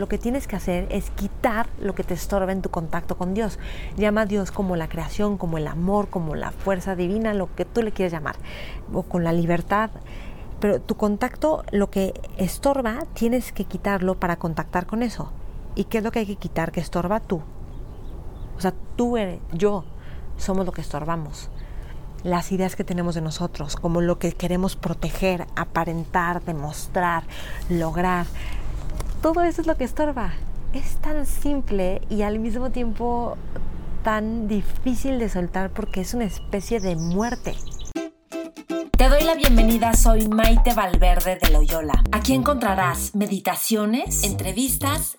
Lo que tienes que hacer es quitar lo que te estorba en tu contacto con Dios. Llama a Dios como la creación, como el amor, como la fuerza divina, lo que tú le quieras llamar, o con la libertad. Pero tu contacto, lo que estorba, tienes que quitarlo para contactar con eso. ¿Y qué es lo que hay que quitar que estorba tú? O sea, tú eres, yo, somos lo que estorbamos las ideas que tenemos de nosotros, como lo que queremos proteger, aparentar, demostrar, lograr. Todo eso es lo que estorba. Es tan simple y al mismo tiempo tan difícil de soltar porque es una especie de muerte. Te doy la bienvenida, soy Maite Valverde de Loyola. Aquí encontrarás meditaciones, entrevistas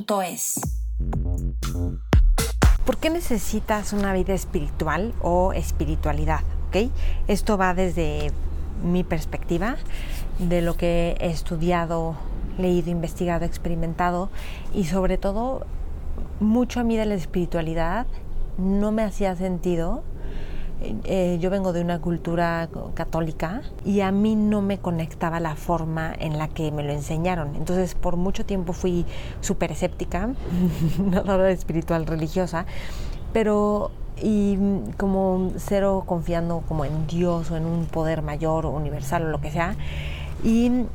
¿Por qué necesitas una vida espiritual o espiritualidad? ¿Okay? Esto va desde mi perspectiva, de lo que he estudiado, leído, investigado, experimentado y sobre todo mucho a mí de la espiritualidad no me hacía sentido eh, yo vengo de una cultura católica y a mí no me conectaba la forma en la que me lo enseñaron. Entonces por mucho tiempo fui súper escéptica, nada espiritual religiosa, pero y como cero confiando como en Dios o en un poder mayor o universal o lo que sea. Y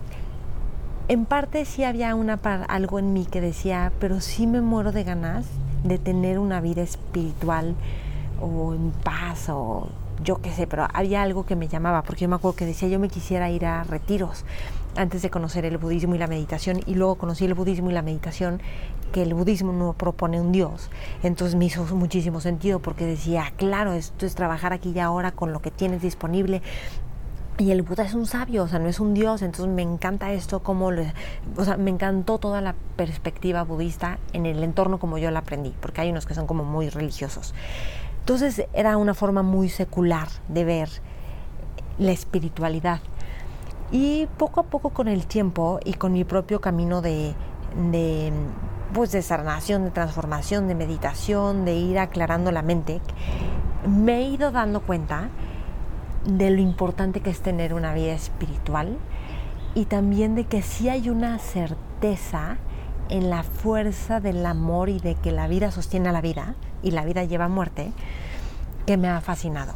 en parte sí había una algo en mí que decía, pero sí me muero de ganas de tener una vida espiritual o en paz o yo qué sé, pero había algo que me llamaba, porque yo me acuerdo que decía yo me quisiera ir a retiros antes de conocer el budismo y la meditación y luego conocí el budismo y la meditación que el budismo no propone un dios. Entonces me hizo muchísimo sentido porque decía, claro, esto es trabajar aquí y ahora con lo que tienes disponible. Y el Buda es un sabio, o sea, no es un dios, entonces me encanta esto, como, o sea, me encantó toda la perspectiva budista en el entorno como yo la aprendí, porque hay unos que son como muy religiosos. Entonces era una forma muy secular de ver la espiritualidad. Y poco a poco con el tiempo y con mi propio camino de, pues sanación, de transformación, de meditación, de ir aclarando la mente, me he ido dando cuenta de lo importante que es tener una vida espiritual y también de que sí hay una certeza en la fuerza del amor y de que la vida sostiene a la vida y la vida lleva muerte, que me ha fascinado.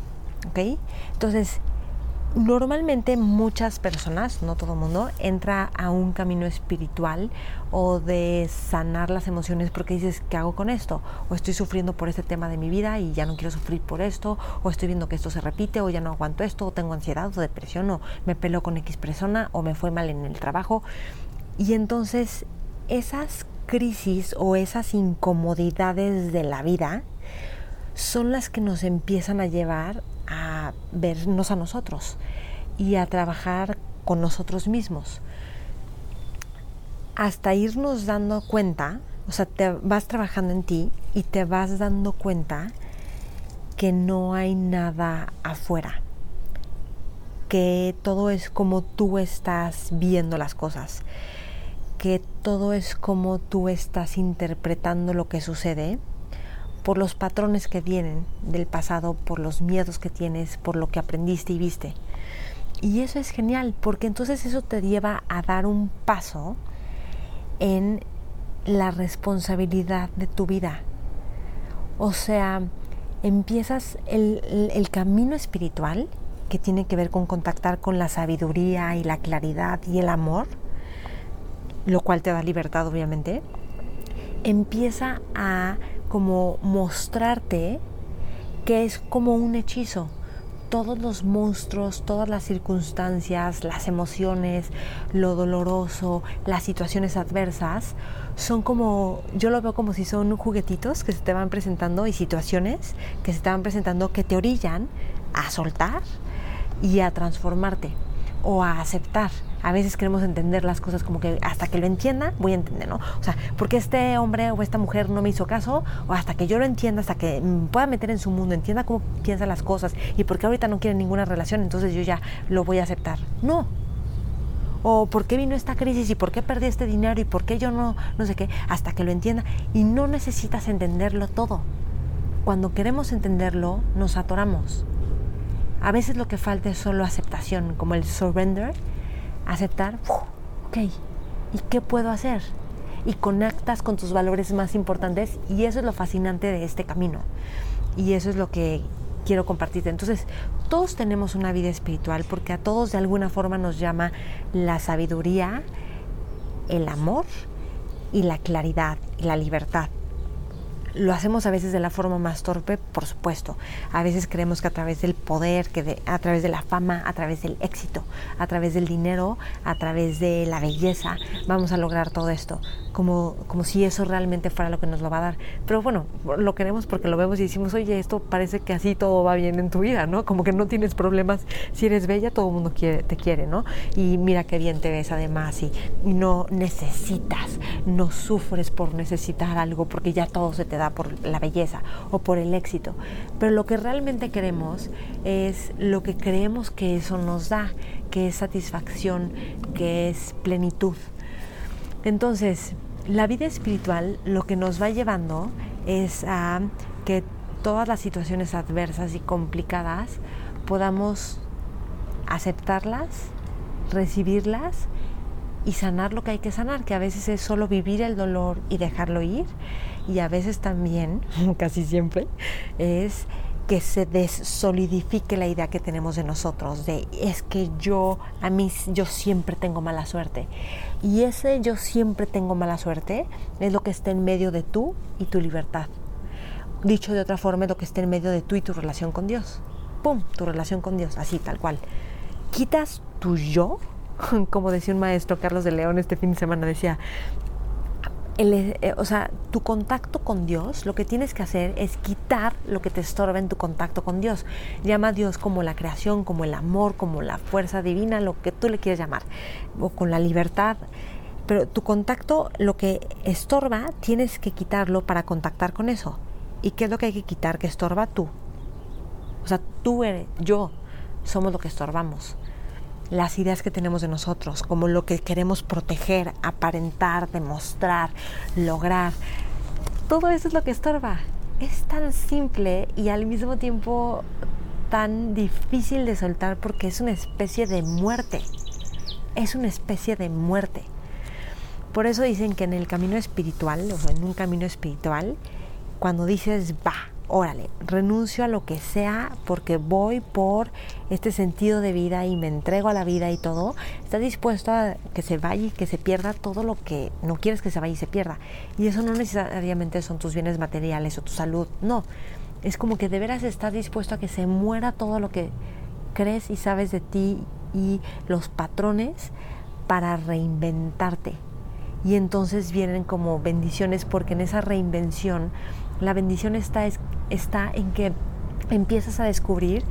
¿ok? Entonces, normalmente muchas personas, no todo el mundo, entra a un camino espiritual o de sanar las emociones porque dices, ¿qué hago con esto? O estoy sufriendo por este tema de mi vida y ya no quiero sufrir por esto, o estoy viendo que esto se repite, o ya no aguanto esto, o tengo ansiedad o depresión, o me peleo con X persona, o me fue mal en el trabajo. Y entonces esas crisis o esas incomodidades de la vida son las que nos empiezan a llevar a vernos a nosotros y a trabajar con nosotros mismos. Hasta irnos dando cuenta, o sea, te vas trabajando en ti y te vas dando cuenta que no hay nada afuera, que todo es como tú estás viendo las cosas que todo es como tú estás interpretando lo que sucede por los patrones que vienen del pasado, por los miedos que tienes, por lo que aprendiste y viste. Y eso es genial, porque entonces eso te lleva a dar un paso en la responsabilidad de tu vida. O sea, empiezas el, el, camino espiritual que tiene que ver con contactar con la sabiduría y la claridad y el amor lo cual te da libertad obviamente, empieza a como mostrarte que es como un hechizo. Todos los monstruos, todas las circunstancias, las emociones, lo doloroso, las situaciones adversas, son como, yo lo veo como si son juguetitos que se te van presentando y situaciones que se te van presentando que te orillan a soltar y a transformarte o a aceptar A veces queremos entender las cosas como que hasta que lo entienda, voy a entender, ¿no? O sea, porque este hombre o esta mujer no me hizo caso, o hasta que yo lo entienda, hasta que pueda meter en su mundo, entienda cómo piensa las cosas y porque ahorita no quiere ninguna relación, entonces yo ya lo voy a aceptar. No, o por qué vino esta crisis y por qué perdí este dinero y por qué yo no, no sé qué, hasta que lo entienda. Y no necesitas entenderlo todo. Cuando queremos entenderlo, nos atoramos. A veces lo que falta es solo aceptación, como el surrender, aceptar, ok, ¿y qué puedo hacer? Y conectas con tus valores más importantes y eso es lo fascinante de este camino. Y eso es lo que quiero compartirte. Entonces, todos tenemos una vida espiritual porque a todos de alguna forma nos llama la sabiduría, el amor y la claridad y la libertad. Lo hacemos a veces de la forma más torpe, por supuesto. A veces creemos que a través del poder, que a través de la fama, a través del éxito, a través del dinero, a través de la belleza, vamos a lograr todo esto. Como, como si eso realmente fuera lo que nos lo va a dar. Pero bueno, lo queremos porque lo vemos y decimos, oye, esto parece que así todo va bien en tu vida, ¿no? Como que no tienes problemas. Si eres bella, todo el mundo quiere, te quiere, ¿no? Y mira qué bien te ves además y no necesitas, no sufres por necesitar algo porque ya todo se te da por la belleza o por el éxito. Pero lo que realmente queremos es lo que creemos que eso nos da, que es satisfacción, que es plenitud. Entonces, la vida espiritual lo que nos va llevando es a que todas las situaciones adversas y complicadas podamos aceptarlas, recibirlas y sanar lo que hay que sanar, que a veces es solo vivir el dolor y dejarlo ir, y a veces también, casi siempre, es que se desolidifique la idea que tenemos de nosotros, de es que yo, a mí, yo siempre tengo mala suerte. Y ese yo siempre tengo mala suerte es lo que está en medio de tú y tu libertad. Dicho de otra forma, es lo que está en medio de tú y tu relación con Dios. ¡Pum! Tu relación con Dios, así, tal cual. Quitas tu yo, como decía un maestro, Carlos de León, este fin de semana, decía, eh, o sea, tu contacto con Dios, lo que tienes que hacer es quitar lo que te estorba en tu contacto con Dios. Llama a Dios como la creación, como el amor, como la fuerza divina, lo que tú le quieras llamar, o con la libertad. Pero tu contacto, lo que estorba, tienes que quitarlo para contactar con eso. ¿Y qué es lo que hay que quitar que estorba tú? O sea, tú eres, yo, somos lo que estorbamos las ideas que tenemos de nosotros, como lo que queremos proteger, aparentar, demostrar, lograr. Todo eso es lo que estorba. Es tan simple y al mismo tiempo tan difícil de soltar porque es una especie de muerte. Es una especie de muerte. Por eso dicen que en el camino espiritual, o en un camino espiritual, cuando dices va, órale, renuncio a lo que sea porque voy por este sentido de vida y me entrego a la vida y todo, estás dispuesto a que se vaya y que se pierda todo lo que no quieres que se vaya y se pierda. Y eso no necesariamente son tus bienes materiales o tu salud, no. Es como que de veras estás dispuesto a que se muera todo lo que crees y sabes de ti y los patrones para reinventarte. Y entonces vienen como bendiciones porque en esa reinvención la bendición está, está en que empiezas a descubrir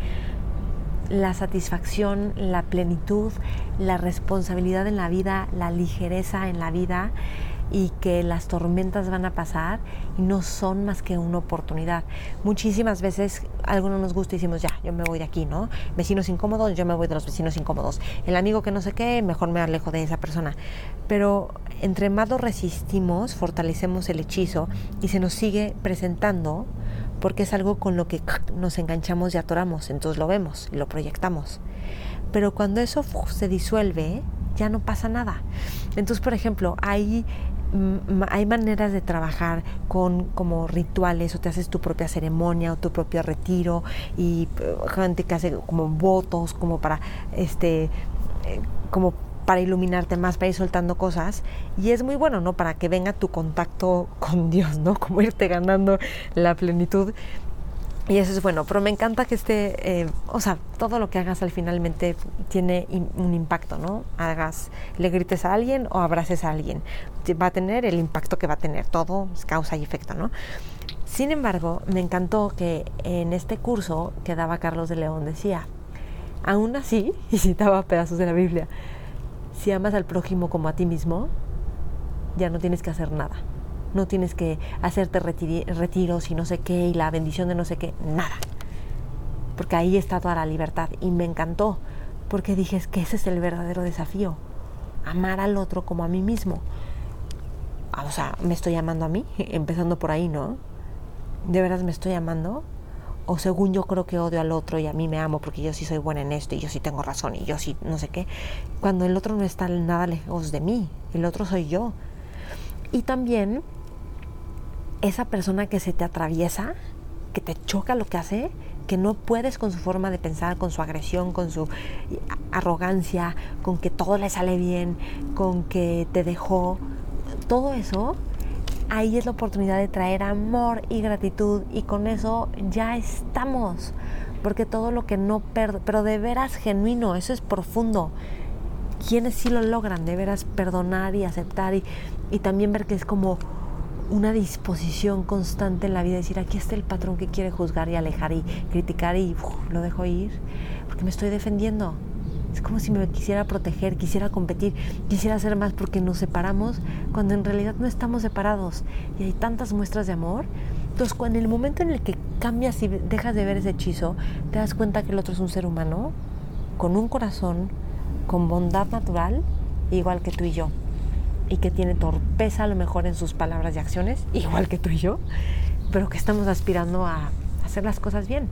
la satisfacción, la plenitud, la responsabilidad en la vida, la ligereza en la vida y que las tormentas van a pasar y no son más que una oportunidad. Muchísimas veces algo no nos gusta y decimos, ya, yo me voy de aquí, ¿no? Vecinos incómodos, yo me voy de los vecinos incómodos. El amigo que no sé qué, mejor me alejo de esa persona. Pero entre más lo resistimos, fortalecemos el hechizo y se nos sigue presentando porque es algo con lo que nos enganchamos y atoramos, entonces lo vemos y lo proyectamos. Pero cuando eso se disuelve, ya no pasa nada. Entonces, por ejemplo, hay hay maneras de trabajar con como rituales o te haces tu propia ceremonia o tu propio retiro y eh, gente que hace como votos como para este eh, como para iluminarte más, para ir soltando cosas. Y es muy bueno, ¿no? Para que venga tu contacto con Dios, ¿no? Como irte ganando la plenitud. Y eso es bueno, pero me encanta que esté, eh, o sea, todo lo que hagas al finalmente tiene un impacto, ¿no? Hagas, le grites a alguien o abraces a alguien, va a tener el impacto que va a tener, todo es causa y efecto, ¿no? Sin embargo, me encantó que en este curso que daba Carlos de León decía, aún así, y citaba pedazos de la Biblia, si amas al prójimo como a ti mismo, ya no tienes que hacer nada. No tienes que hacerte retiros y no sé qué y la bendición de no sé qué, nada. Porque ahí está toda la libertad y me encantó porque dije que ese es el verdadero desafío. Amar al otro como a mí mismo. Ah, o sea, me estoy amando a mí, empezando por ahí, ¿no? ¿De veras me estoy amando? O según yo creo que odio al otro y a mí me amo porque yo sí soy buena en esto y yo sí tengo razón y yo sí no sé qué, cuando el otro no está nada lejos de mí, el otro soy yo. Y también esa persona que se te atraviesa, que te choca lo que hace, que no puedes con su forma de pensar, con su agresión, con su arrogancia, con que todo le sale bien, con que te dejó, todo eso ahí es la oportunidad de traer amor y gratitud y con eso ya estamos. Porque todo lo que no pero de veras genuino, eso es profundo. Quienes sí lo logran, de veras perdonar y aceptar y, y también ver que es como una disposición constante en la vida, decir, aquí está el patrón que quiere juzgar y alejar y criticar y lo dejo ir, porque me estoy defendiendo. Es como si me quisiera proteger, quisiera competir, quisiera hacer más porque nos separamos cuando en realidad no estamos separados. Y hay tantas muestras de amor. Entonces, cuando en el momento en el que cambias y dejas de ver ese hechizo, te das cuenta que el otro es un ser humano con un corazón, con bondad natural, igual que tú y yo, y que tiene torpeza a lo mejor en sus palabras y acciones, igual que tú y yo, pero que estamos aspirando a hacer las cosas bien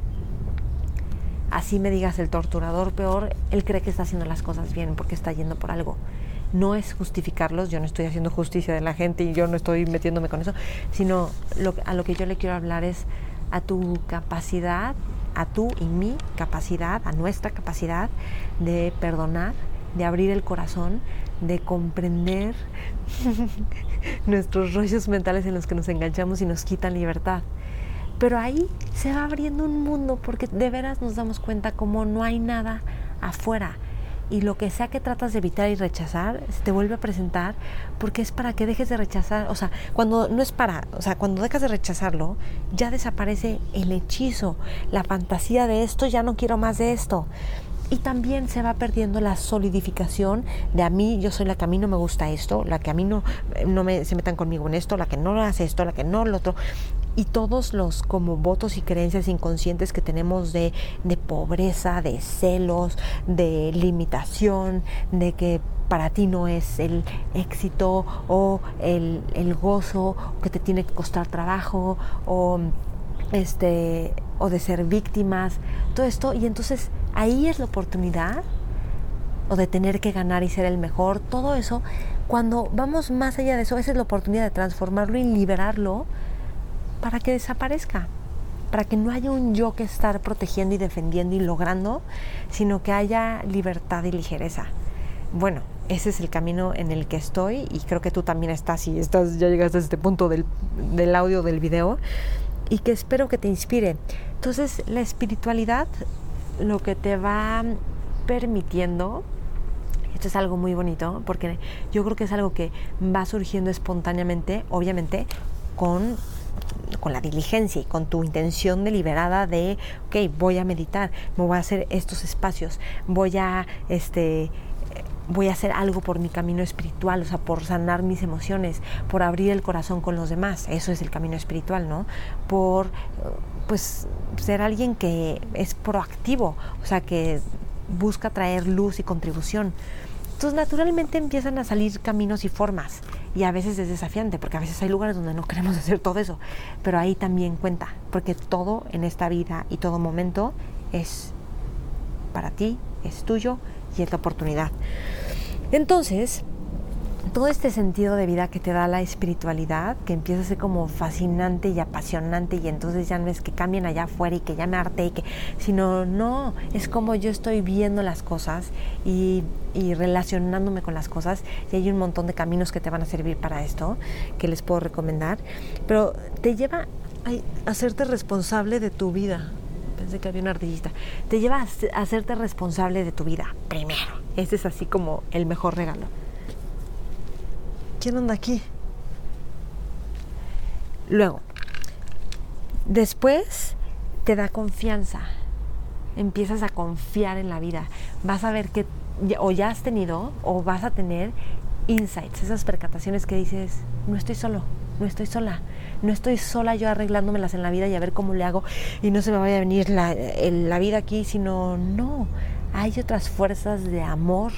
así me digas el torturador peor, él cree que está haciendo las cosas bien porque está yendo por algo. No es justificarlos, yo no estoy haciendo justicia de la gente y yo no estoy metiéndome con eso, sino a lo que yo le quiero hablar es a tu capacidad, a tú y mi capacidad, a nuestra capacidad de perdonar, de abrir el corazón, de comprender nuestros rollos mentales en los que nos enganchamos y nos quitan libertad. Pero ahí se va abriendo un mundo porque de veras nos damos cuenta como no hay nada afuera. Y lo que sea que tratas de evitar y rechazar, se te vuelve a presentar porque es para que dejes de rechazar. O sea, cuando no es para, o sea, cuando dejas de rechazarlo, ya desaparece el hechizo, la fantasía de esto, ya no quiero más de esto y también se va perdiendo la solidificación de a mí, yo soy la que a mí no me gusta esto, la que a mí no, no me, se metan conmigo en esto, la que no hace esto, la que no lo otro. Y todos los como votos y creencias inconscientes que tenemos de, de pobreza, de celos, de limitación, de que para ti no es el éxito o el, el gozo, que te tiene que costar trabajo, o este o de ser víctimas, todo esto, y entonces ahí es la oportunidad, o de tener que ganar y ser el mejor, todo eso, cuando vamos más allá de eso, esa es la oportunidad de transformarlo y liberarlo para que desaparezca, para que no haya un yo que estar protegiendo y defendiendo y logrando, sino que haya libertad y ligereza. Bueno, ese es el camino en el que estoy y creo que tú también estás y estás, ya llegaste a este punto del, del audio del video y que espero que te inspire. Entonces, la espiritualidad lo que te va permitiendo, esto es algo muy bonito, porque yo creo que es algo que va surgiendo espontáneamente, obviamente, con con la diligencia y con tu intención deliberada de, ok, voy a meditar, me voy a hacer estos espacios, voy a, este, voy a hacer algo por mi camino espiritual, o sea, por sanar mis emociones, por abrir el corazón con los demás, eso es el camino espiritual, ¿no? Por, pues, ser alguien que es proactivo, o sea, que busca traer luz y contribución. Entonces, naturalmente empiezan a salir caminos y formas, y a veces es desafiante, porque a veces hay lugares donde no queremos hacer todo eso, pero ahí también cuenta, porque todo en esta vida y todo momento es para ti, es tuyo y es la oportunidad. Entonces, todo este sentido de vida que te da la espiritualidad, que empieza a ser como fascinante y apasionante y entonces ya no es que cambien allá afuera y que ya me arte y que, sino no, es como yo estoy viendo las cosas y, y relacionándome con las cosas y hay un montón de caminos que te van a servir para esto, que les puedo recomendar, pero te lleva a hacerte responsable de tu vida. Pensé que había una ardillita. Te lleva a hacerte responsable de tu vida primero este es así como el mejor regalo. ¿Quién anda aquí? Luego, después te da confianza. Empiezas a confiar en la vida. Vas a ver que o ya has tenido o vas a tener insights, esas percataciones que dices, no estoy solo, no estoy sola, no estoy sola yo arreglándomelas en la vida y a ver cómo le hago y no se me vaya a venir la, la vida aquí, sino no, hay otras fuerzas de amor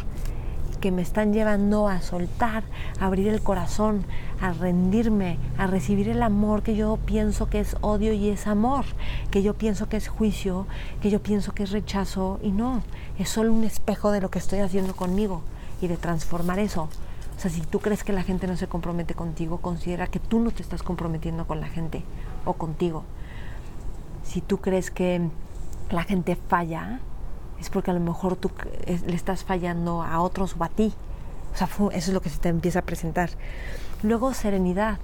que me están llevando a soltar, a abrir el corazón, a rendirme, a recibir el amor que yo pienso que es odio y es amor, que yo pienso que es juicio, que yo pienso que es rechazo y no, es solo un espejo de lo que estoy haciendo conmigo y de transformar eso. O sea, si tú crees que la gente no se compromete contigo, considera que tú no te estás comprometiendo con la gente o contigo. Si tú crees que la gente falla, es porque a lo mejor tú le estás fallando a otros o a ti. O sea, eso es lo que se te empieza a presentar. Luego, serenidad.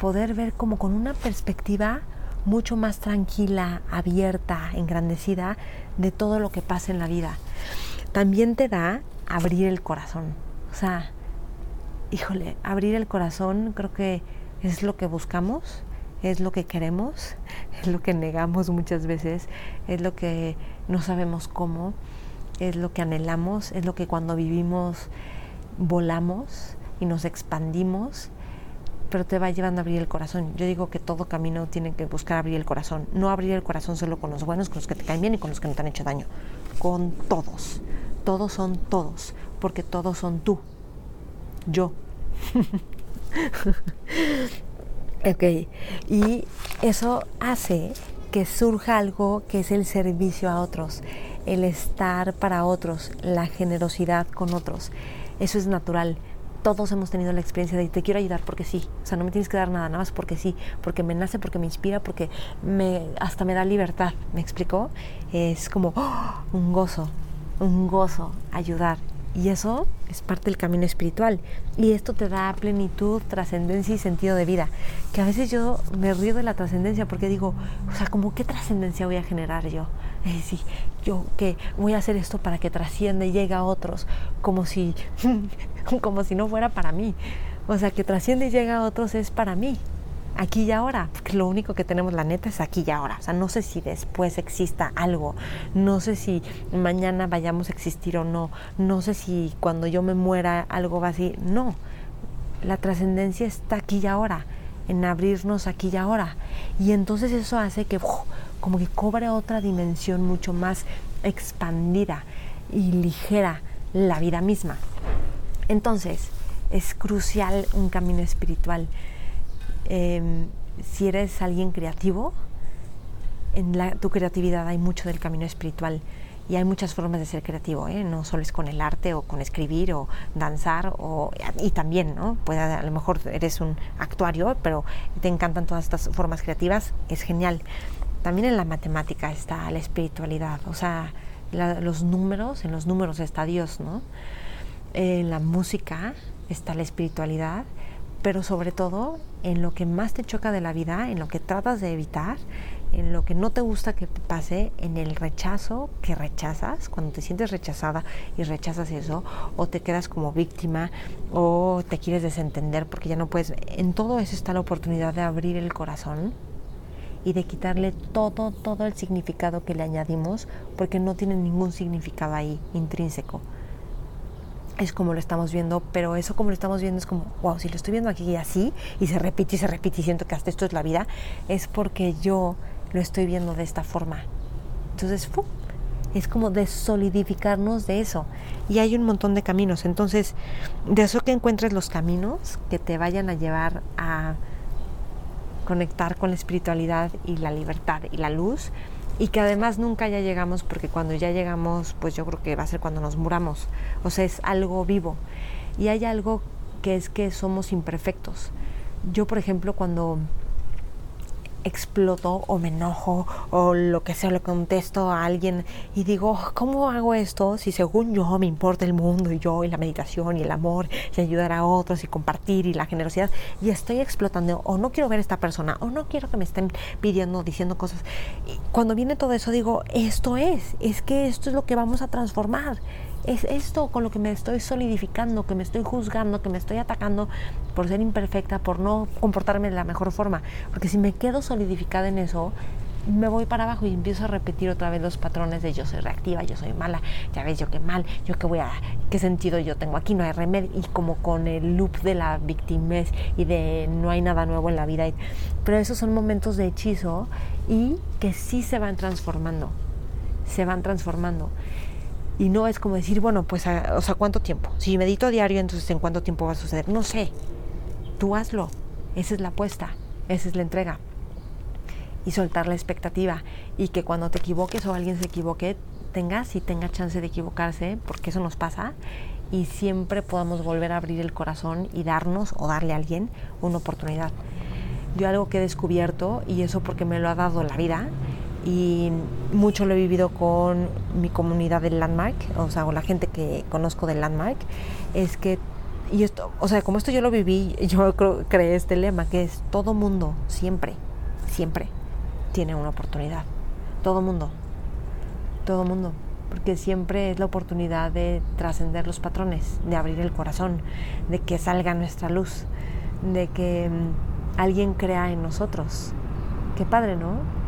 Poder ver como con una perspectiva mucho más tranquila, abierta, engrandecida de todo lo que pasa en la vida. También te da abrir el corazón. O sea, híjole, abrir el corazón creo que es lo que buscamos, es lo que queremos, es lo que negamos muchas veces, es lo que no sabemos cómo, es lo que anhelamos, es lo que cuando vivimos volamos y nos expandimos, pero te va llevando a abrir el corazón. Yo digo que todo camino tiene que buscar abrir el corazón, no abrir el corazón solo con los buenos, con los que te caen bien y con los que no te han hecho daño, con todos. Todos son todos, porque todos son tú yo. ok, y eso hace que surja algo que es el servicio a otros, el estar para otros, la generosidad con otros. Eso es natural. Todos hemos tenido la experiencia de te quiero ayudar porque sí. O sea, no me tienes que dar nada, nada más porque sí, porque me nace, porque me inspira, porque me, hasta me da libertad. ¿Me explicó? Es como ¡oh! un gozo, un gozo ayudar. Y eso es parte del camino espiritual. Y esto te da plenitud, trascendencia y sentido de vida. Que a veces yo me río de la trascendencia porque digo, o sea, como qué trascendencia voy a generar yo. Es decir, yo que voy a hacer esto para que trascienda y llegue a otros, como si, como si no fuera para mí. O sea, que trasciende y llega a otros es para mí aquí y ahora, porque lo único que tenemos la neta es aquí y ahora. O sea, no sé si después exista algo, no sé si mañana vayamos a existir o no, no sé si cuando yo me muera algo va así, no. La trascendencia está aquí y ahora, en abrirnos aquí y ahora. Y entonces eso hace que como que cobre otra dimensión mucho más expandida y ligera la vida misma. Entonces, es crucial un camino espiritual Em, si eres alguien creativo, en tu creatividad hay mucho del camino espiritual y hay muchas formas de ser creativo, ¿eh? no solo es con el arte o con escribir o danzar o, y también, ¿no? Puede, a lo mejor eres un actuario, pero te encantan todas estas formas creativas, es genial. También en la matemática está la espiritualidad, o sea, los números, en los números está Dios, ¿no? En la música está la espiritualidad pero sobre todo en lo que más te choca de la vida, en lo que tratas de evitar, en lo que no te gusta que pase, en el rechazo que rechazas, cuando te sientes rechazada y rechazas eso, o te quedas como víctima, o te quieres desentender porque ya no puedes. En todo eso está la oportunidad de abrir el corazón y de quitarle todo, todo el significado que le añadimos, porque no tiene ningún significado ahí intrínseco es como lo estamos viendo, pero eso como lo estamos viendo es como, wow, si lo estoy viendo aquí y así, y se repite y se repite y siento que hasta esto es la vida, es porque yo lo estoy viendo de esta forma. Entonces, es como desolidificarnos de eso. Y hay un montón de caminos. Entonces, de eso que encuentres los caminos que te vayan a llevar a conectar con la espiritualidad y la libertad y la luz, y que además nunca ya llegamos porque cuando ya llegamos pues yo creo que va a ser cuando nos muramos. O sea es algo vivo. Y hay algo que es que somos imperfectos. Yo por ejemplo cuando exploto o me enojo o lo que sea, le contesto a alguien y digo, ¿cómo hago esto si según yo me importa el mundo y yo y la meditación y el amor y ayudar a otros y compartir y la generosidad y estoy explotando o no quiero ver a esta persona o no quiero que me estén pidiendo, diciendo cosas. Cuando viene todo eso digo, esto es, es que esto es lo que vamos a transformar es esto con lo que me estoy solidificando, que me estoy juzgando, que me estoy atacando por ser imperfecta, por no comportarme de la mejor forma. Porque si me quedo solidificada en eso, me voy para abajo y empiezo a repetir otra vez los patrones de yo soy reactiva, yo soy mala, ya ves yo qué mal, yo qué voy a, qué sentido yo tengo aquí, no hay remedio, y como con el loop de la victimez y de no hay nada nuevo en la vida. Pero esos son momentos de hechizo y que sí se van transformando, se van transformando. Y no es como decir, bueno, pues, o sea, ¿cuánto tiempo? Si medito a diario, entonces ¿en cuánto tiempo va a suceder? No sé. Tú hazlo. Esa es la apuesta. Esa es la entrega y soltar la expectativa y que cuando te equivoques o alguien se equivoque tengas y tenga chance de equivocarse porque eso nos pasa y siempre podamos volver a abrir el corazón y darnos o darle a alguien una oportunidad. Yo algo que he descubierto y eso porque me lo ha dado la vida y mucho lo he vivido con mi comunidad del Landmark, o sea, con la gente que conozco del Landmark, es que y esto, o sea, como esto yo lo viví, yo creé este lema que es todo mundo siempre, siempre tiene una oportunidad. Todo mundo. Todo mundo. Porque siempre es la oportunidad de trascender los patrones, de abrir el corazón, de que salga nuestra luz, de que mm, alguien crea en nosotros. Qué padre, ¿no?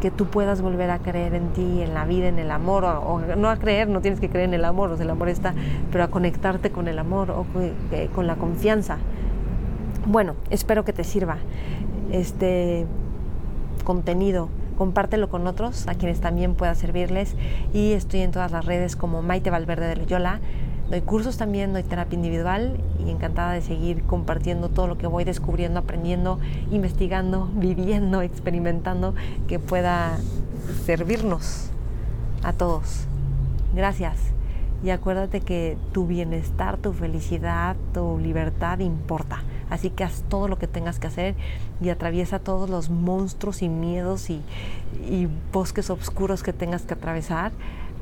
Que tú puedas volver a creer en ti, en la vida, en el amor, o, no a creer, no tienes que creer en el amor, o sea, el amor está, pero a conectarte con el amor o con la confianza. Bueno, espero que te sirva. Este, contenido. Compártelo con otros a quienes también pueda servirles. Y estoy en todas las redes como Maite Valverde de Loyola. Doy cursos también, doy terapia individual y encantada de seguir compartiendo todo lo que voy descubriendo, aprendiendo, investigando, viviendo, experimentando, que pueda servirnos a todos. Gracias. Y acuérdate que tu bienestar, tu felicidad, tu libertad importa. Así que haz todo lo que tengas que hacer y atraviesa todos los monstruos y miedos y, bosques oscuros que tengas que atravesar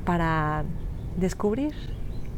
para descubrir